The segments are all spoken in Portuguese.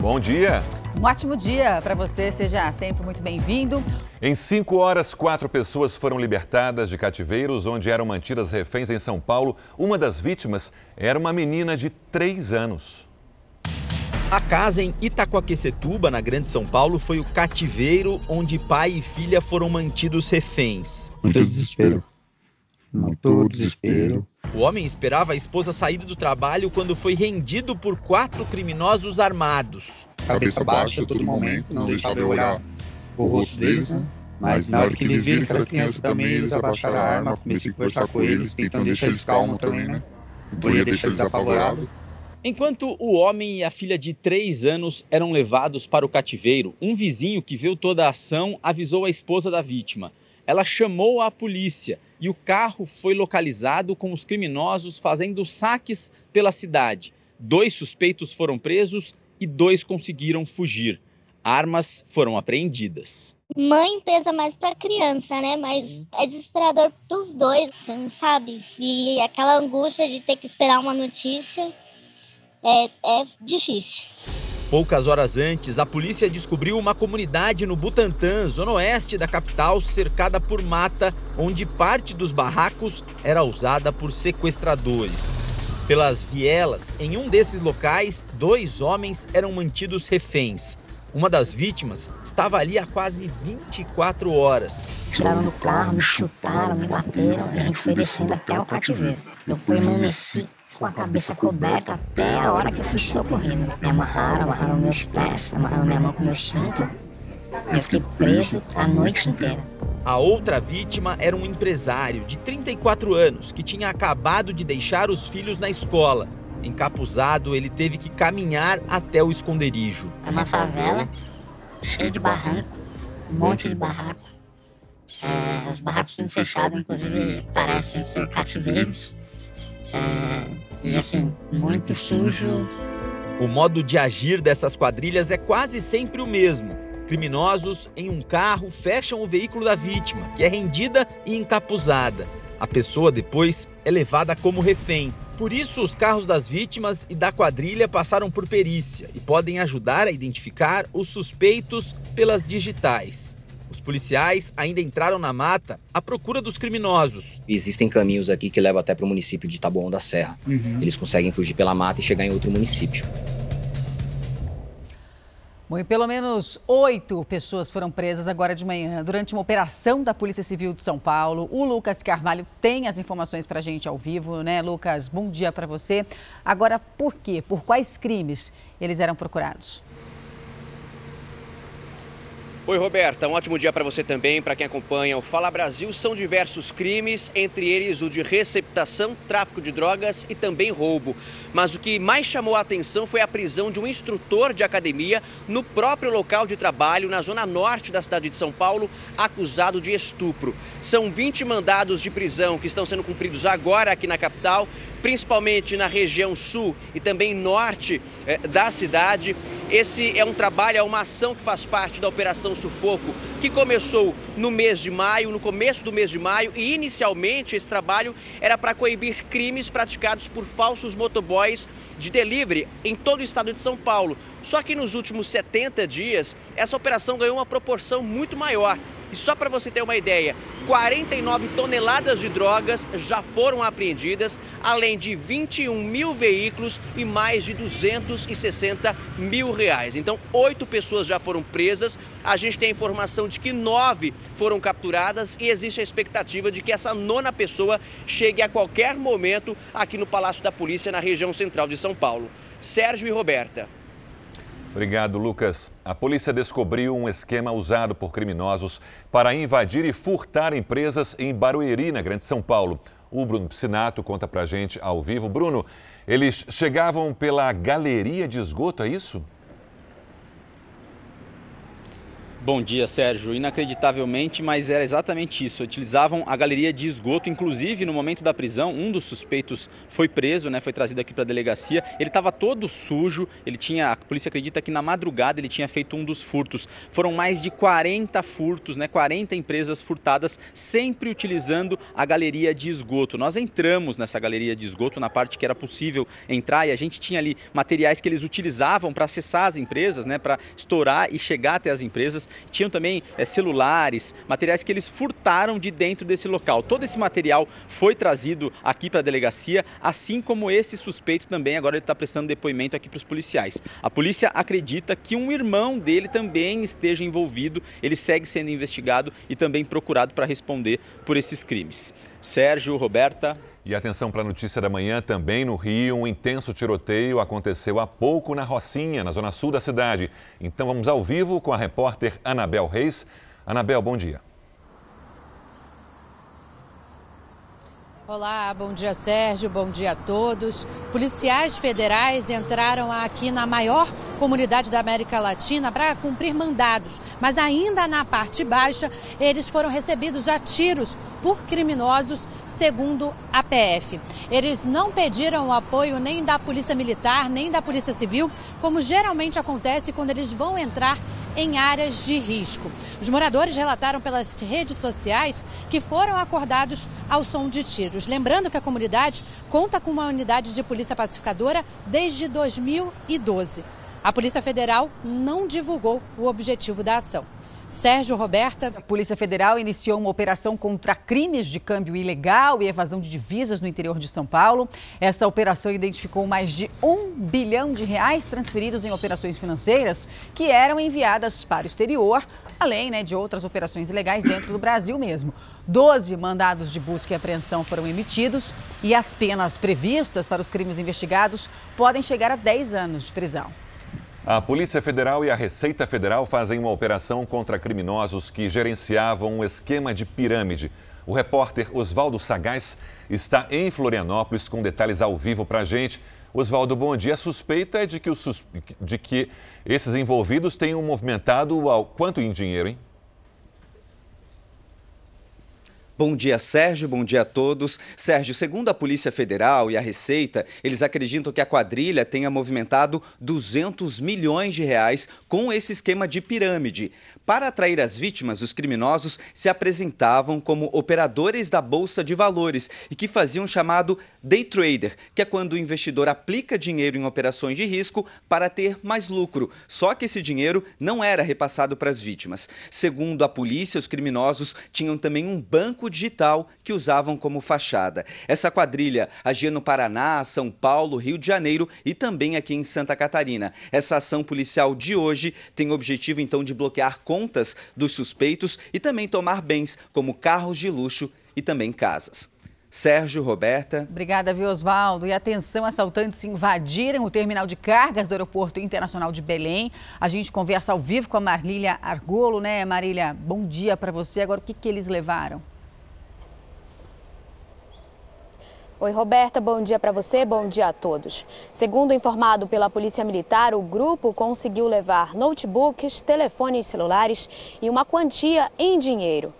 Bom dia. Um ótimo dia para você, seja sempre muito bem-vindo. Em cinco horas, quatro pessoas foram libertadas de cativeiros onde eram mantidas reféns em São Paulo. Uma das vítimas era uma menina de três anos. A casa em Itacoaquecetuba, na Grande São Paulo, foi o cativeiro onde pai e filha foram mantidos reféns. Muito desespero. Muito desespero. O homem esperava a esposa sair do trabalho quando foi rendido por quatro criminosos armados. Cabeça baixa a todo momento, não deixava eu olhar o rosto deles, né? Mas na hora que eles viram que era criança também, eles abaixaram a arma, comecei a conversar com eles, tentando deixar eles calmos também, né? Não podia deixar eles apavorados. Enquanto o homem e a filha de três anos eram levados para o cativeiro, um vizinho que viu toda a ação avisou a esposa da vítima. Ela chamou a polícia e o carro foi localizado com os criminosos fazendo saques pela cidade. Dois suspeitos foram presos e dois conseguiram fugir. Armas foram apreendidas. Mãe pesa mais pra criança, né? Mas é desesperador pros dois, você não sabe? E aquela angústia de ter que esperar uma notícia é, é difícil. Poucas horas antes, a polícia descobriu uma comunidade no Butantã, zona oeste da capital, cercada por mata, onde parte dos barracos era usada por sequestradores. Pelas vielas, em um desses locais, dois homens eram mantidos reféns. Uma das vítimas estava ali há quase 24 horas. Tiraram no carro, me chutaram, me bateram e a gente foi descendo até o cativeiro. Eu permaneci com a cabeça coberta até a hora que eu fui socorrido. Me amarraram, amarraram meus pés, amarraram minha mão com meu cinto. Eu fiquei preso a noite inteira. A outra vítima era um empresário de 34 anos que tinha acabado de deixar os filhos na escola. Encapuzado, ele teve que caminhar até o esconderijo. É uma favela cheia de barranco, um monte de barraco. É, os barracos são fechados, inclusive parecem ser cativeiros. É, e assim, muito sujo. O modo de agir dessas quadrilhas é quase sempre o mesmo. Criminosos, em um carro, fecham o veículo da vítima, que é rendida e encapuzada. A pessoa depois é levada como refém. Por isso, os carros das vítimas e da quadrilha passaram por perícia e podem ajudar a identificar os suspeitos pelas digitais. Os policiais ainda entraram na mata à procura dos criminosos. Existem caminhos aqui que levam até para o município de Taboão da Serra. Eles conseguem fugir pela mata e chegar em outro município. Bom, e pelo menos oito pessoas foram presas agora de manhã durante uma operação da Polícia Civil de São Paulo. O Lucas Carvalho tem as informações para a gente ao vivo, né? Lucas, bom dia para você. Agora, por quê? Por quais crimes eles eram procurados? Oi, Roberta. Um ótimo dia para você também, para quem acompanha o Fala Brasil. São diversos crimes, entre eles o de receptação, tráfico de drogas e também roubo. Mas o que mais chamou a atenção foi a prisão de um instrutor de academia no próprio local de trabalho, na zona norte da cidade de São Paulo, acusado de estupro. São 20 mandados de prisão que estão sendo cumpridos agora aqui na capital, principalmente na região sul e também norte eh, da cidade. Esse é um trabalho, é uma ação que faz parte da Operação Sufoco, que começou no mês de maio, no começo do mês de maio, e inicialmente esse trabalho era para coibir crimes praticados por falsos motoboys de delivery em todo o estado de São Paulo. Só que nos últimos 70 dias, essa operação ganhou uma proporção muito maior. E só para você ter uma ideia, 49 toneladas de drogas já foram apreendidas, além de 21 mil veículos e mais de 260 mil reais. Então, oito pessoas já foram presas. A gente tem a informação de que nove foram capturadas e existe a expectativa de que essa nona pessoa chegue a qualquer momento aqui no Palácio da Polícia, na região central de São Paulo. Sérgio e Roberta. Obrigado, Lucas. A polícia descobriu um esquema usado por criminosos para invadir e furtar empresas em Barueri, na Grande São Paulo. O Bruno Piscinato conta pra gente ao vivo. Bruno, eles chegavam pela galeria de esgoto, é isso? Bom dia, Sérgio. Inacreditavelmente, mas era exatamente isso. Utilizavam a galeria de esgoto. Inclusive, no momento da prisão, um dos suspeitos foi preso, né? Foi trazido aqui para a delegacia. Ele estava todo sujo. Ele tinha, a polícia acredita que na madrugada ele tinha feito um dos furtos. Foram mais de 40 furtos, né? 40 empresas furtadas, sempre utilizando a galeria de esgoto. Nós entramos nessa galeria de esgoto na parte que era possível entrar e a gente tinha ali materiais que eles utilizavam para acessar as empresas, né? Para estourar e chegar até as empresas tinham também é, celulares, materiais que eles furtaram de dentro desse local. Todo esse material foi trazido aqui para a delegacia, assim como esse suspeito também, agora ele está prestando depoimento aqui para os policiais. A polícia acredita que um irmão dele também esteja envolvido, ele segue sendo investigado e também procurado para responder por esses crimes. Sérgio, Roberta. E atenção para a notícia da manhã, também no Rio, um intenso tiroteio aconteceu há pouco na Rocinha, na zona sul da cidade. Então vamos ao vivo com a repórter Anabel Reis. Anabel, bom dia. Olá, bom dia Sérgio, bom dia a todos. Policiais federais entraram aqui na maior comunidade da América Latina para cumprir mandados, mas ainda na parte baixa eles foram recebidos a tiros por criminosos, segundo a PF. Eles não pediram o apoio nem da Polícia Militar, nem da Polícia Civil, como geralmente acontece quando eles vão entrar em áreas de risco. Os moradores relataram pelas redes sociais que foram acordados ao som de tiros. Lembrando que a comunidade conta com uma unidade de polícia pacificadora desde 2012. A Polícia Federal não divulgou o objetivo da ação. Sérgio Roberta. A Polícia Federal iniciou uma operação contra crimes de câmbio ilegal e evasão de divisas no interior de São Paulo. Essa operação identificou mais de um bilhão de reais transferidos em operações financeiras que eram enviadas para o exterior, além né, de outras operações ilegais dentro do Brasil mesmo. Doze mandados de busca e apreensão foram emitidos e as penas previstas para os crimes investigados podem chegar a 10 anos de prisão. A Polícia Federal e a Receita Federal fazem uma operação contra criminosos que gerenciavam um esquema de pirâmide. O repórter Oswaldo Sagaz está em Florianópolis com detalhes ao vivo para a gente. Oswaldo, bom dia. A suspeita é de que, de que esses envolvidos tenham movimentado quanto em dinheiro, hein? Bom dia, Sérgio. Bom dia a todos. Sérgio, segundo a Polícia Federal e a Receita, eles acreditam que a quadrilha tenha movimentado 200 milhões de reais com esse esquema de pirâmide. Para atrair as vítimas, os criminosos se apresentavam como operadores da bolsa de valores e que faziam o chamado day trader, que é quando o investidor aplica dinheiro em operações de risco para ter mais lucro. Só que esse dinheiro não era repassado para as vítimas. Segundo a polícia, os criminosos tinham também um banco digital que usavam como fachada. Essa quadrilha agia no Paraná, São Paulo, Rio de Janeiro e também aqui em Santa Catarina. Essa ação policial de hoje tem o objetivo então de bloquear contas dos suspeitos e também tomar bens como carros de luxo e também casas. Sérgio, Roberta. Obrigada, viu, Oswaldo. E atenção, assaltantes invadiram o terminal de cargas do Aeroporto Internacional de Belém. A gente conversa ao vivo com a Marília Argolo, né, Marília? Bom dia para você. Agora, o que, que eles levaram? Oi, Roberta, bom dia para você, bom dia a todos. Segundo informado pela Polícia Militar, o grupo conseguiu levar notebooks, telefones celulares e uma quantia em dinheiro.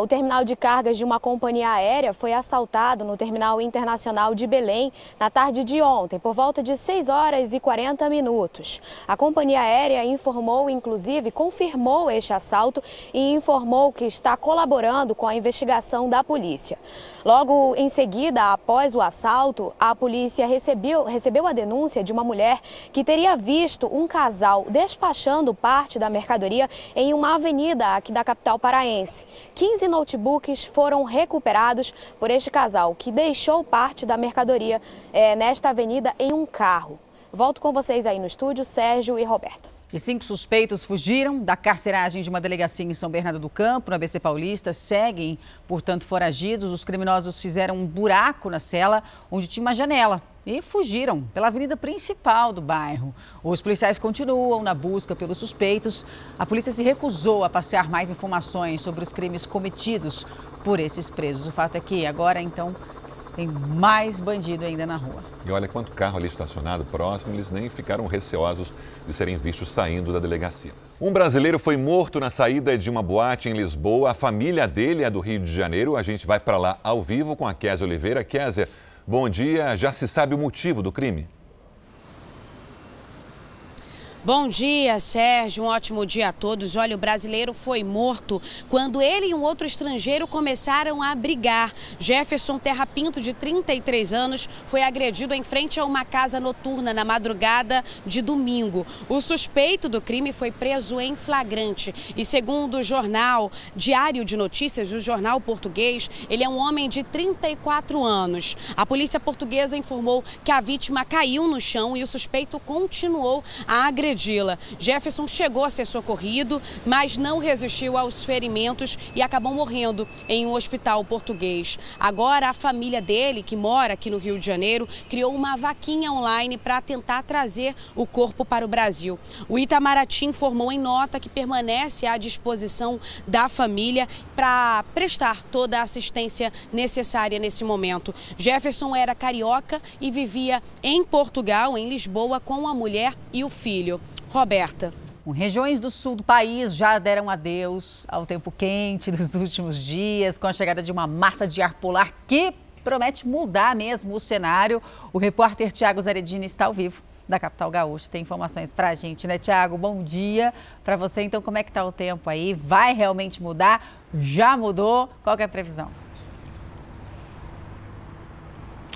O terminal de cargas de uma companhia aérea foi assaltado no Terminal Internacional de Belém na tarde de ontem, por volta de 6 horas e 40 minutos. A companhia aérea informou, inclusive, confirmou este assalto e informou que está colaborando com a investigação da polícia. Logo em seguida, a Após o assalto, a polícia recebeu, recebeu a denúncia de uma mulher que teria visto um casal despachando parte da mercadoria em uma avenida aqui da capital paraense. 15 notebooks foram recuperados por este casal, que deixou parte da mercadoria é, nesta avenida em um carro. Volto com vocês aí no estúdio, Sérgio e Roberto. E cinco suspeitos fugiram da carceragem de uma delegacia em São Bernardo do Campo, na ABC Paulista. Seguem, portanto, foragidos. Os criminosos fizeram um buraco na cela onde tinha uma janela e fugiram pela avenida principal do bairro. Os policiais continuam na busca pelos suspeitos. A polícia se recusou a passar mais informações sobre os crimes cometidos por esses presos. O fato é que agora, então, tem mais bandido ainda na rua. E olha quanto carro ali estacionado próximo, eles nem ficaram receosos de serem vistos saindo da delegacia. Um brasileiro foi morto na saída de uma boate em Lisboa. A família dele é do Rio de Janeiro. A gente vai para lá ao vivo com a Kézia Oliveira. Kézia, bom dia. Já se sabe o motivo do crime? Bom dia, Sérgio. Um ótimo dia a todos. Olha, o brasileiro foi morto quando ele e um outro estrangeiro começaram a brigar. Jefferson Terra Pinto, de 33 anos, foi agredido em frente a uma casa noturna na madrugada de domingo. O suspeito do crime foi preso em flagrante. E segundo o jornal Diário de Notícias, o jornal português, ele é um homem de 34 anos. A polícia portuguesa informou que a vítima caiu no chão e o suspeito continuou a agredir agredi-la. Jefferson chegou a ser socorrido, mas não resistiu aos ferimentos e acabou morrendo em um hospital português. Agora, a família dele, que mora aqui no Rio de Janeiro, criou uma vaquinha online para tentar trazer o corpo para o Brasil. O Itamaraty informou em nota que permanece à disposição da família para prestar toda a assistência necessária nesse momento. Jefferson era carioca e vivia em Portugal, em Lisboa, com a mulher e o filho. Roberta. Regiões do sul do país já deram adeus ao tempo quente dos últimos dias, com a chegada de uma massa de ar polar que promete mudar mesmo o cenário. O repórter Tiago Zaredini está ao vivo da capital gaúcha. Tem informações para a gente, né, Tiago? Bom dia para você. Então, como é que está o tempo aí? Vai realmente mudar? Já mudou? Qual é a previsão?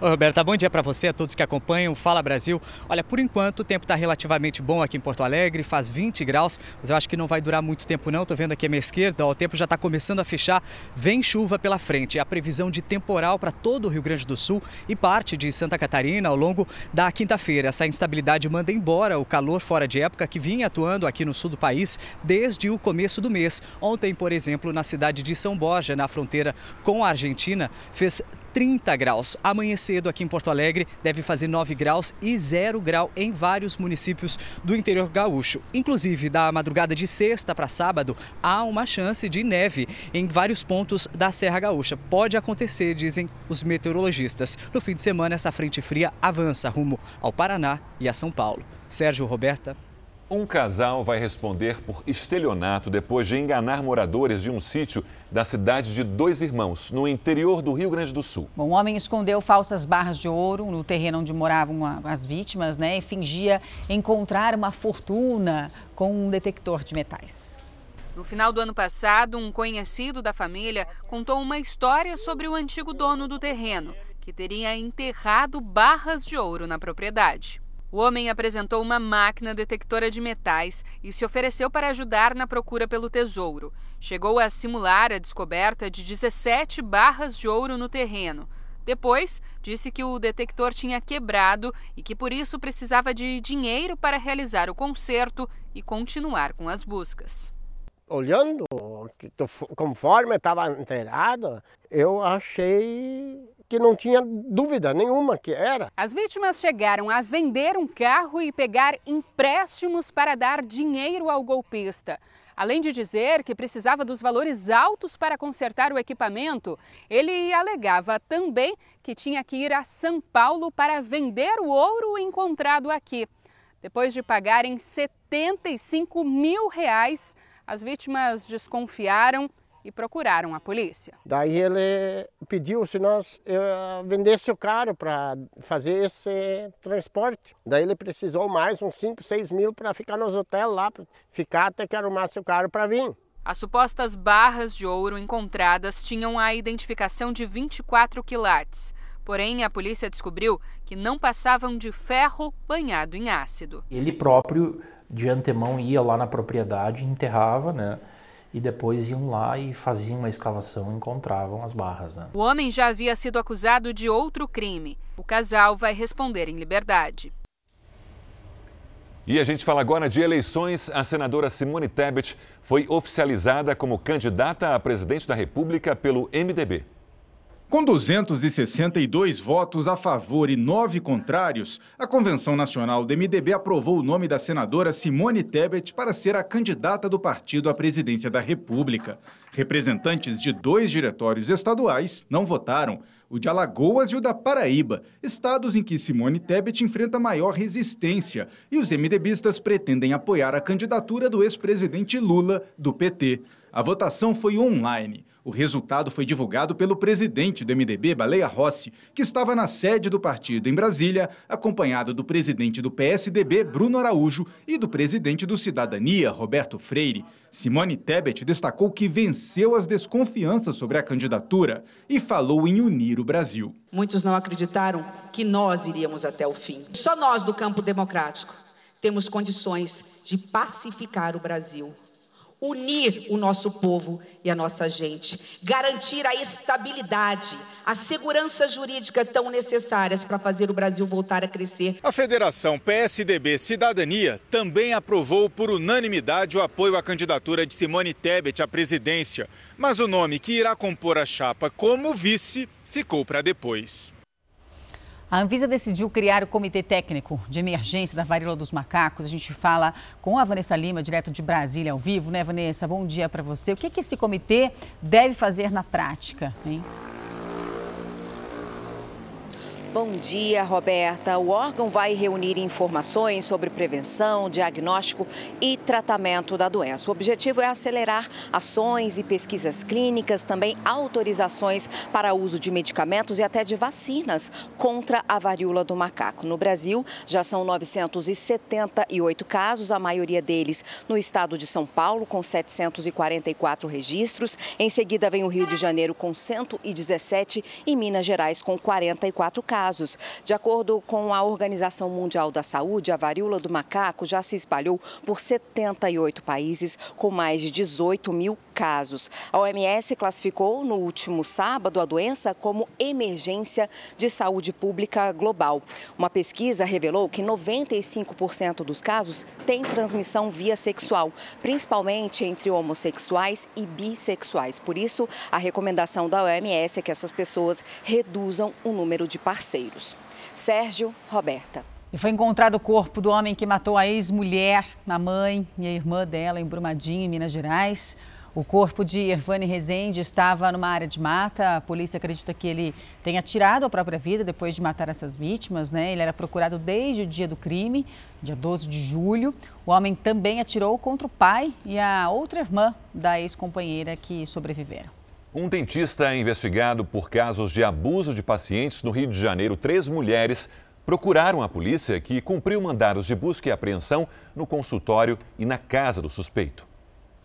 Roberta, bom dia para você, a todos que acompanham Fala Brasil. Olha, por enquanto o tempo está relativamente bom aqui em Porto Alegre, faz 20 graus, mas eu acho que não vai durar muito tempo não. Estou vendo aqui à minha esquerda, ó, o tempo já está começando a fechar, vem chuva pela frente. A previsão de temporal para todo o Rio Grande do Sul e parte de Santa Catarina ao longo da quinta-feira. Essa instabilidade manda embora o calor fora de época que vinha atuando aqui no sul do país desde o começo do mês. Ontem, por exemplo, na cidade de São Borja, na fronteira com a Argentina, fez 30 graus. Amanhã cedo aqui em Porto Alegre deve fazer 9 graus e 0 grau em vários municípios do interior gaúcho. Inclusive, da madrugada de sexta para sábado, há uma chance de neve em vários pontos da Serra Gaúcha. Pode acontecer, dizem os meteorologistas. No fim de semana, essa frente fria avança rumo ao Paraná e a São Paulo. Sérgio Roberta. Um casal vai responder por estelionato depois de enganar moradores de um sítio da cidade de Dois Irmãos, no interior do Rio Grande do Sul. Bom, o homem escondeu falsas barras de ouro no terreno onde moravam as vítimas, né? E fingia encontrar uma fortuna com um detector de metais. No final do ano passado, um conhecido da família contou uma história sobre o antigo dono do terreno, que teria enterrado barras de ouro na propriedade. O homem apresentou uma máquina detectora de metais e se ofereceu para ajudar na procura pelo tesouro. Chegou a simular a descoberta de 17 barras de ouro no terreno. Depois, disse que o detector tinha quebrado e que por isso precisava de dinheiro para realizar o conserto e continuar com as buscas. Olhando conforme estava inteirado, eu achei que não tinha dúvida nenhuma que era. As vítimas chegaram a vender um carro e pegar empréstimos para dar dinheiro ao golpista. Além de dizer que precisava dos valores altos para consertar o equipamento, ele alegava também que tinha que ir a São Paulo para vender o ouro encontrado aqui. Depois de pagarem 75 mil reais, as vítimas desconfiaram e procuraram a polícia. Daí ele pediu se nós uh, vendesse o carro para fazer esse transporte. Daí ele precisou mais uns 5, 6 mil para ficar nos hotéis lá, para ficar até que arrumasse o carro para vir. As supostas barras de ouro encontradas tinham a identificação de 24 quilates. Porém, a polícia descobriu que não passavam de ferro banhado em ácido. Ele próprio, de antemão, ia lá na propriedade, enterrava, né? E depois iam lá e faziam uma escavação e encontravam as barras. Né? O homem já havia sido acusado de outro crime. O casal vai responder em liberdade. E a gente fala agora de eleições. A senadora Simone Tebet foi oficializada como candidata a presidente da República pelo MDB. Com 262 votos a favor e nove contrários, a Convenção Nacional do MDB aprovou o nome da senadora Simone Tebet para ser a candidata do partido à presidência da República. Representantes de dois diretórios estaduais não votaram. o de Alagoas e o da Paraíba, estados em que Simone Tebet enfrenta maior resistência, e os MDBistas pretendem apoiar a candidatura do ex-presidente Lula, do PT. A votação foi online. O resultado foi divulgado pelo presidente do MDB, Baleia Rossi, que estava na sede do partido em Brasília, acompanhado do presidente do PSDB, Bruno Araújo, e do presidente do Cidadania, Roberto Freire. Simone Tebet destacou que venceu as desconfianças sobre a candidatura e falou em unir o Brasil. Muitos não acreditaram que nós iríamos até o fim. Só nós do campo democrático temos condições de pacificar o Brasil unir o nosso povo e a nossa gente, garantir a estabilidade, a segurança jurídica tão necessárias para fazer o Brasil voltar a crescer. A Federação PSDB Cidadania também aprovou por unanimidade o apoio à candidatura de Simone Tebet à presidência, mas o nome que irá compor a chapa como vice ficou para depois. A Anvisa decidiu criar o Comitê Técnico de Emergência da Varíola dos Macacos. A gente fala com a Vanessa Lima, direto de Brasília, ao vivo, né, Vanessa? Bom dia para você. O que, que esse comitê deve fazer na prática, hein? Bom dia, Roberta. O órgão vai reunir informações sobre prevenção, diagnóstico e tratamento da doença. O objetivo é acelerar ações e pesquisas clínicas, também autorizações para uso de medicamentos e até de vacinas contra a varíola do macaco. No Brasil, já são 978 casos, a maioria deles no estado de São Paulo, com 744 registros. Em seguida, vem o Rio de Janeiro, com 117 e Minas Gerais, com 44 casos casos. De acordo com a Organização Mundial da Saúde, a varíola do macaco já se espalhou por 78 países, com mais de 18 mil casos. A OMS classificou no último sábado a doença como emergência de saúde pública global. Uma pesquisa revelou que 95% dos casos têm transmissão via sexual, principalmente entre homossexuais e bissexuais. Por isso, a recomendação da OMS é que essas pessoas reduzam o número de parceiros. Sérgio Roberta. E foi encontrado o corpo do homem que matou a ex-mulher, a mãe e a irmã dela em Brumadinho, em Minas Gerais. O corpo de Irvane Rezende estava numa área de mata. A polícia acredita que ele tenha tirado a própria vida depois de matar essas vítimas. Né? Ele era procurado desde o dia do crime, dia 12 de julho. O homem também atirou contra o pai e a outra irmã da ex-companheira que sobreviveram. Um dentista é investigado por casos de abuso de pacientes no Rio de Janeiro. Três mulheres procuraram a polícia, que cumpriu mandados de busca e apreensão no consultório e na casa do suspeito.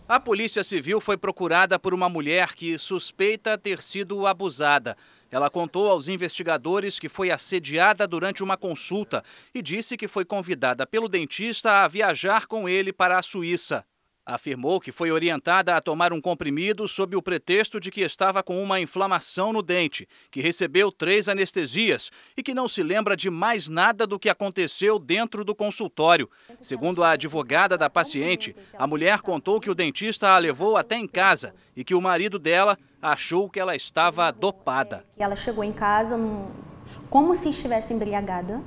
A Polícia Civil foi procurada por uma mulher que suspeita ter sido abusada. Ela contou aos investigadores que foi assediada durante uma consulta e disse que foi convidada pelo dentista a viajar com ele para a Suíça afirmou que foi orientada a tomar um comprimido sob o pretexto de que estava com uma inflamação no dente, que recebeu três anestesias e que não se lembra de mais nada do que aconteceu dentro do consultório. Segundo a advogada da paciente, a mulher contou que o dentista a levou até em casa e que o marido dela achou que ela estava dopada. Ela chegou em casa como se estivesse embriagada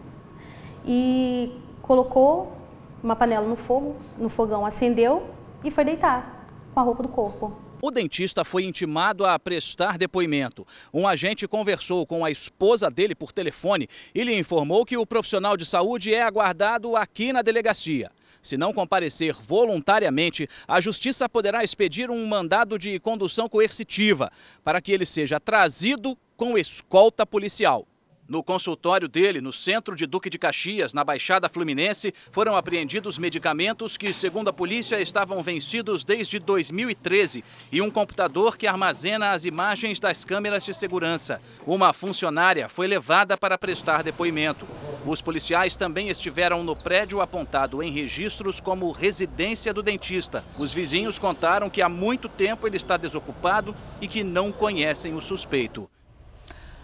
e colocou uma panela no fogo, no fogão acendeu e foi deitar com a roupa do corpo. O dentista foi intimado a prestar depoimento. Um agente conversou com a esposa dele por telefone e lhe informou que o profissional de saúde é aguardado aqui na delegacia. Se não comparecer voluntariamente, a Justiça poderá expedir um mandado de condução coercitiva para que ele seja trazido com escolta policial. No consultório dele, no centro de Duque de Caxias, na Baixada Fluminense, foram apreendidos medicamentos que, segundo a polícia, estavam vencidos desde 2013 e um computador que armazena as imagens das câmeras de segurança. Uma funcionária foi levada para prestar depoimento. Os policiais também estiveram no prédio apontado em registros como residência do dentista. Os vizinhos contaram que há muito tempo ele está desocupado e que não conhecem o suspeito.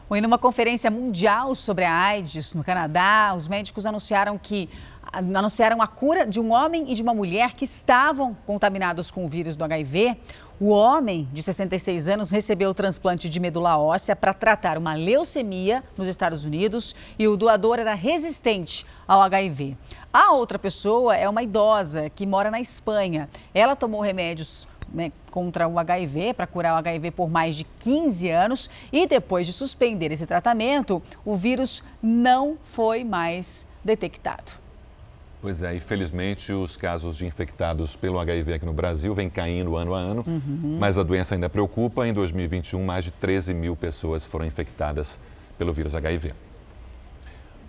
Bom, numa conferência mundial sobre a AIDS no Canadá, os médicos anunciaram que anunciaram a cura de um homem e de uma mulher que estavam contaminados com o vírus do HIV. O homem, de 66 anos, recebeu o transplante de medula óssea para tratar uma leucemia nos Estados Unidos e o doador era resistente ao HIV. A outra pessoa é uma idosa que mora na Espanha. Ela tomou remédios né, contra o HIV, para curar o HIV por mais de 15 anos. E depois de suspender esse tratamento, o vírus não foi mais detectado. Pois é, infelizmente os casos de infectados pelo HIV aqui no Brasil vêm caindo ano a ano, uhum. mas a doença ainda preocupa. Em 2021, mais de 13 mil pessoas foram infectadas pelo vírus HIV.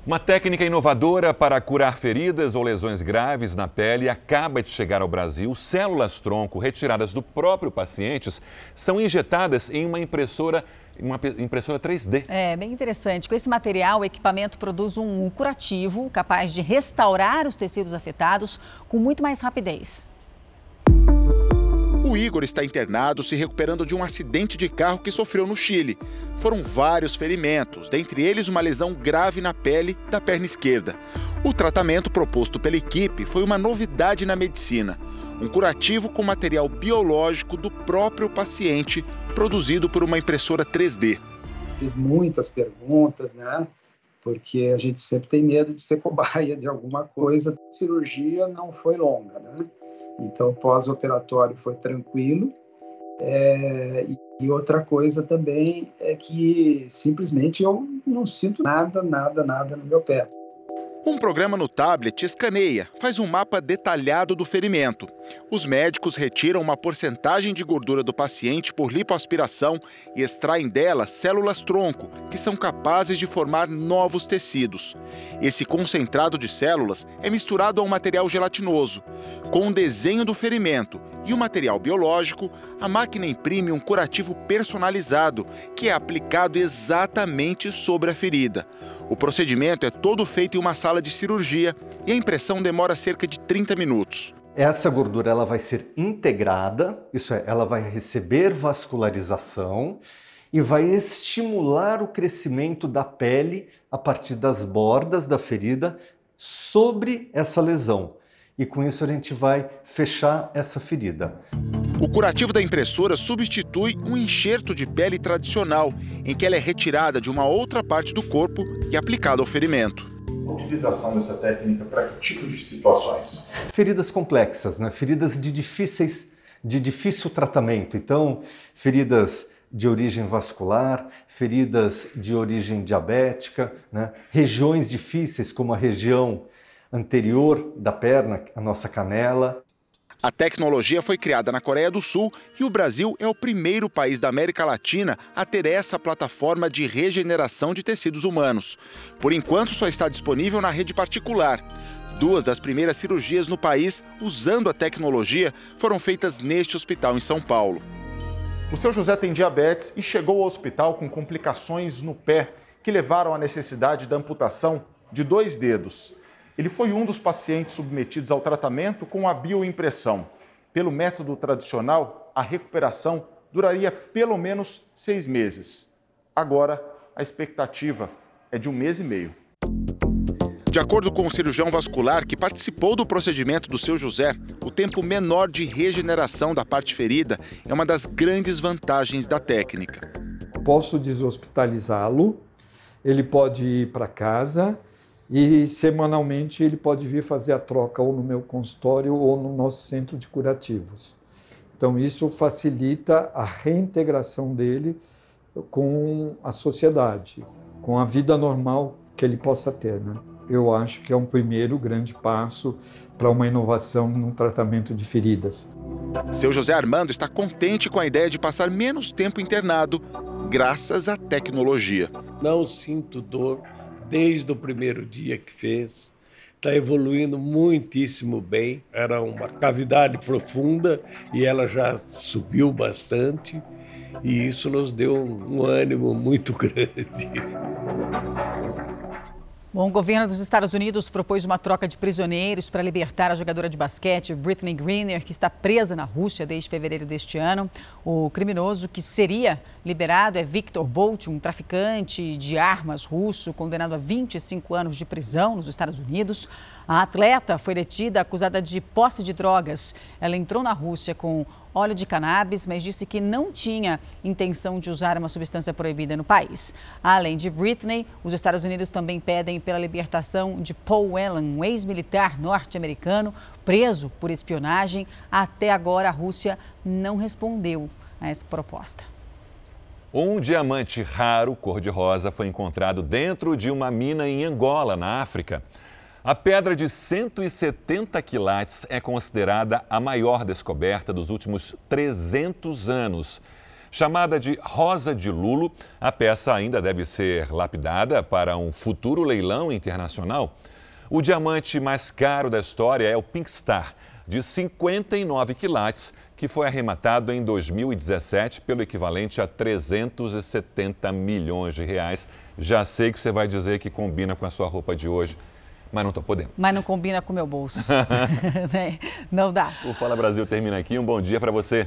Uma técnica inovadora para curar feridas ou lesões graves na pele acaba de chegar ao Brasil. Células tronco retiradas do próprio paciente são injetadas em uma impressora uma impressora 3D. É, bem interessante. Com esse material, o equipamento produz um curativo capaz de restaurar os tecidos afetados com muito mais rapidez. O Igor está internado se recuperando de um acidente de carro que sofreu no Chile. Foram vários ferimentos, dentre eles uma lesão grave na pele da perna esquerda. O tratamento proposto pela equipe foi uma novidade na medicina. Um curativo com material biológico do próprio paciente, produzido por uma impressora 3D. Fiz muitas perguntas, né? Porque a gente sempre tem medo de ser cobaia de alguma coisa. A cirurgia não foi longa, né? Então, pós-operatório foi tranquilo. É, e outra coisa também é que simplesmente eu não sinto nada, nada, nada no meu pé. Um programa no tablet escaneia, faz um mapa detalhado do ferimento. Os médicos retiram uma porcentagem de gordura do paciente por lipoaspiração e extraem dela células tronco, que são capazes de formar novos tecidos. Esse concentrado de células é misturado a um material gelatinoso. Com o desenho do ferimento e o material biológico, a máquina imprime um curativo personalizado, que é aplicado exatamente sobre a ferida. O procedimento é todo feito em uma sala de cirurgia e a impressão demora cerca de 30 minutos. Essa gordura ela vai ser integrada, isso é, ela vai receber vascularização e vai estimular o crescimento da pele a partir das bordas da ferida sobre essa lesão e com isso a gente vai fechar essa ferida. O curativo da impressora substitui um enxerto de pele tradicional, em que ela é retirada de uma outra parte do corpo e aplicada ao ferimento. A utilização dessa técnica para que tipo de situações? Feridas complexas, né? feridas de difíceis, de difícil tratamento. Então, feridas de origem vascular, feridas de origem diabética, né? regiões difíceis como a região anterior da perna, a nossa canela. A tecnologia foi criada na Coreia do Sul e o Brasil é o primeiro país da América Latina a ter essa plataforma de regeneração de tecidos humanos. Por enquanto, só está disponível na rede particular. Duas das primeiras cirurgias no país usando a tecnologia foram feitas neste hospital em São Paulo. O seu José tem diabetes e chegou ao hospital com complicações no pé que levaram à necessidade da amputação de dois dedos. Ele foi um dos pacientes submetidos ao tratamento com a bioimpressão. Pelo método tradicional, a recuperação duraria pelo menos seis meses. Agora, a expectativa é de um mês e meio. De acordo com o cirurgião vascular que participou do procedimento do seu José, o tempo menor de regeneração da parte ferida é uma das grandes vantagens da técnica. Posso deshospitalizá-lo, ele pode ir para casa e semanalmente ele pode vir fazer a troca ou no meu consultório ou no nosso centro de curativos. Então isso facilita a reintegração dele com a sociedade, com a vida normal que ele possa ter. Né? Eu acho que é um primeiro grande passo para uma inovação no tratamento de feridas. Seu José Armando está contente com a ideia de passar menos tempo internado graças à tecnologia. Não sinto dor desde o primeiro dia que fez. Está evoluindo muitíssimo bem. Era uma cavidade profunda e ela já subiu bastante, e isso nos deu um ânimo muito grande. Bom, o governo dos Estados Unidos propôs uma troca de prisioneiros para libertar a jogadora de basquete Britney Greener, que está presa na Rússia desde fevereiro deste ano. O criminoso que seria liberado é Victor Bolt, um traficante de armas russo, condenado a 25 anos de prisão nos Estados Unidos. A atleta foi detida acusada de posse de drogas. Ela entrou na Rússia com óleo de cannabis, mas disse que não tinha intenção de usar uma substância proibida no país. Além de Britney, os Estados Unidos também pedem pela libertação de Paul Whelan, um ex-militar norte-americano preso por espionagem. Até agora, a Rússia não respondeu a essa proposta. Um diamante raro, cor-de-rosa, foi encontrado dentro de uma mina em Angola, na África. A pedra de 170 quilates é considerada a maior descoberta dos últimos 300 anos. Chamada de Rosa de Lulo, a peça ainda deve ser lapidada para um futuro leilão internacional. O diamante mais caro da história é o Pink Star, de 59 quilates, que foi arrematado em 2017 pelo equivalente a 370 milhões de reais. Já sei que você vai dizer que combina com a sua roupa de hoje, mas não estou podendo. Mas não combina com o meu bolso. Né? não dá. O Fala Brasil termina aqui. Um bom dia para você.